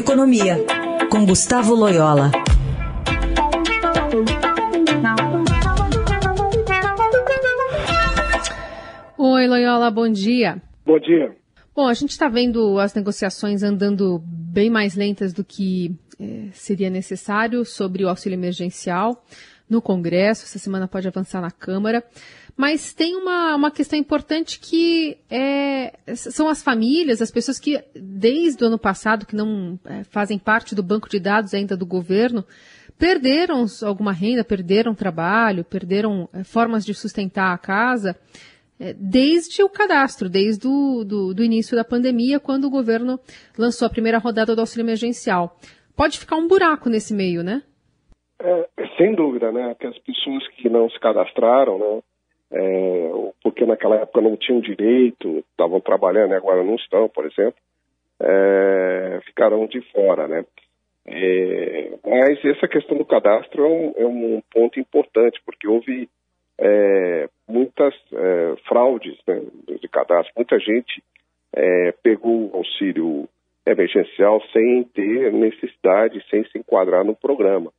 Economia, com Gustavo Loyola. Oi, Loyola, bom dia. Bom dia. Bom, a gente está vendo as negociações andando bem mais lentas do que eh, seria necessário sobre o auxílio emergencial no Congresso. Essa semana pode avançar na Câmara. Mas tem uma, uma questão importante que é, são as famílias, as pessoas que, desde o ano passado, que não é, fazem parte do banco de dados ainda do governo, perderam alguma renda, perderam trabalho, perderam é, formas de sustentar a casa, é, desde o cadastro, desde o do, do início da pandemia, quando o governo lançou a primeira rodada do auxílio emergencial. Pode ficar um buraco nesse meio, né? É, sem dúvida, né? Que as pessoas que não se cadastraram, né? É, porque naquela época não tinham direito, estavam trabalhando e agora não estão, por exemplo, é, ficaram de fora, né? É, mas essa questão do cadastro é um, é um ponto importante, porque houve é, muitas é, fraudes né, de cadastro, muita gente é, pegou o auxílio emergencial sem ter necessidade, sem se enquadrar no programa.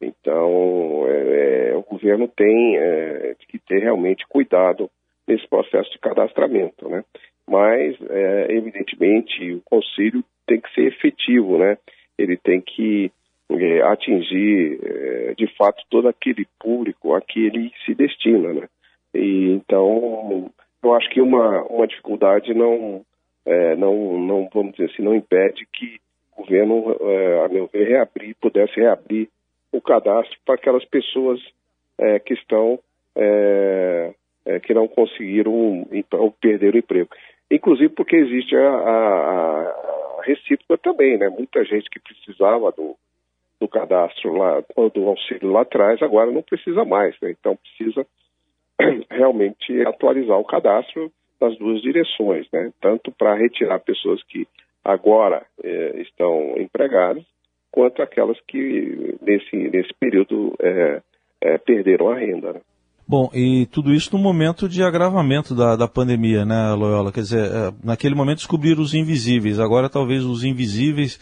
Então, é, o governo tem é, que ter realmente cuidado nesse processo de cadastramento, né? Mas, é, evidentemente, o conselho tem que ser efetivo, né? Ele tem que é, atingir, é, de fato, todo aquele público a que ele se destina, né? E, então, eu acho que uma, uma dificuldade não, é, não, não, vamos dizer assim, não impede que o governo, a meu ver, reabrir, pudesse reabrir o cadastro para aquelas pessoas é, que estão é, é, que não conseguiram então, perder o emprego. Inclusive porque existe a, a, a, recíproca também, né? Muita gente que precisava do, do cadastro lá, do auxílio lá atrás, agora não precisa mais, né? Então precisa realmente atualizar o cadastro nas duas direções, né? Tanto para retirar pessoas que agora estão empregadas quanto aquelas que nesse, nesse período é, é, perderam a renda. Né? Bom, e tudo isso no momento de agravamento da, da pandemia, né, Loyola? Quer dizer, é, naquele momento descobriram os invisíveis, agora talvez os invisíveis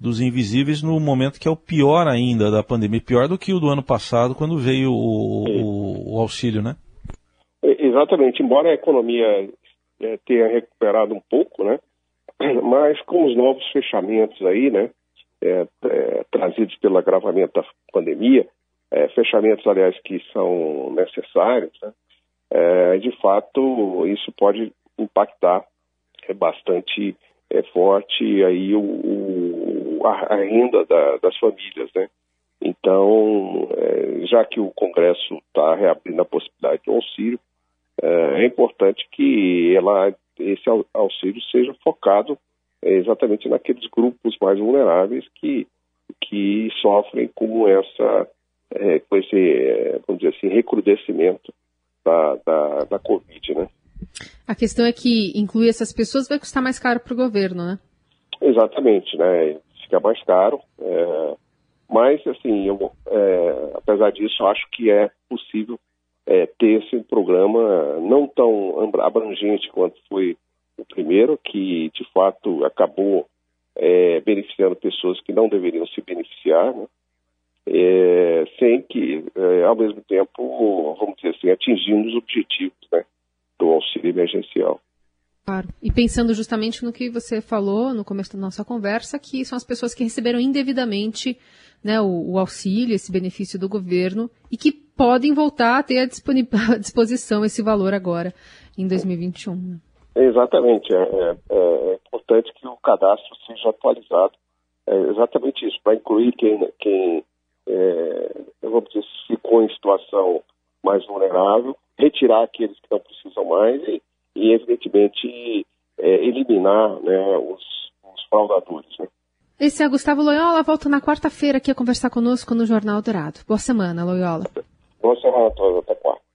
dos invisíveis no momento que é o pior ainda da pandemia, pior do que o do ano passado, quando veio o, o, o auxílio, né? Exatamente, embora a economia é, tenha recuperado um pouco, né? Mas com os novos fechamentos aí, né? É, é, trazidos pelo agravamento da pandemia, é, fechamentos, aliás, que são necessários, né? É, de fato, isso pode impactar é, bastante forte aí o, o a, a, renda da, das famílias, né? Então, já que o Congresso está reabrindo a possibilidade de auxílio, é importante que ela, esse auxílio seja focado é exatamente naqueles grupos mais vulneráveis que, que sofrem com essa é, com esse, é, vamos dizer assim, recrudescimento da, da, da Covid, né? A questão é que incluir essas pessoas vai custar mais caro para o governo, né? Exatamente, né? Fica mais caro, é, mas assim, eu, é, apesar disso, acho que é possível é, ter esse programa não tão abrangente quanto foi primeiro, que de fato acabou é, beneficiando pessoas que não deveriam se beneficiar, né? é, sem que, é, ao mesmo tempo, vamos dizer assim, atingindo os objetivos né, do auxílio emergencial. Claro. E pensando justamente no que você falou no começo da nossa conversa, que são as pessoas que receberam indevidamente né, o, o auxílio, esse benefício do governo, e que podem voltar a ter à disposição esse valor agora, em 2021. Exatamente. É, é, é, importante que o cadastro seja atualizado. É exatamente isso, para incluir quem, quem é, vamos dizer, ficou em situação mais vulnerável, retirar aqueles que não precisam mais e, e evidentemente, é, eliminar né, os, os fraudadores. Né? Esse é Gustavo Loyola, volta na quarta-feira aqui a conversar conosco no Jornal Dourado. Boa semana, Loyola. Boa semana a todos, até quarta.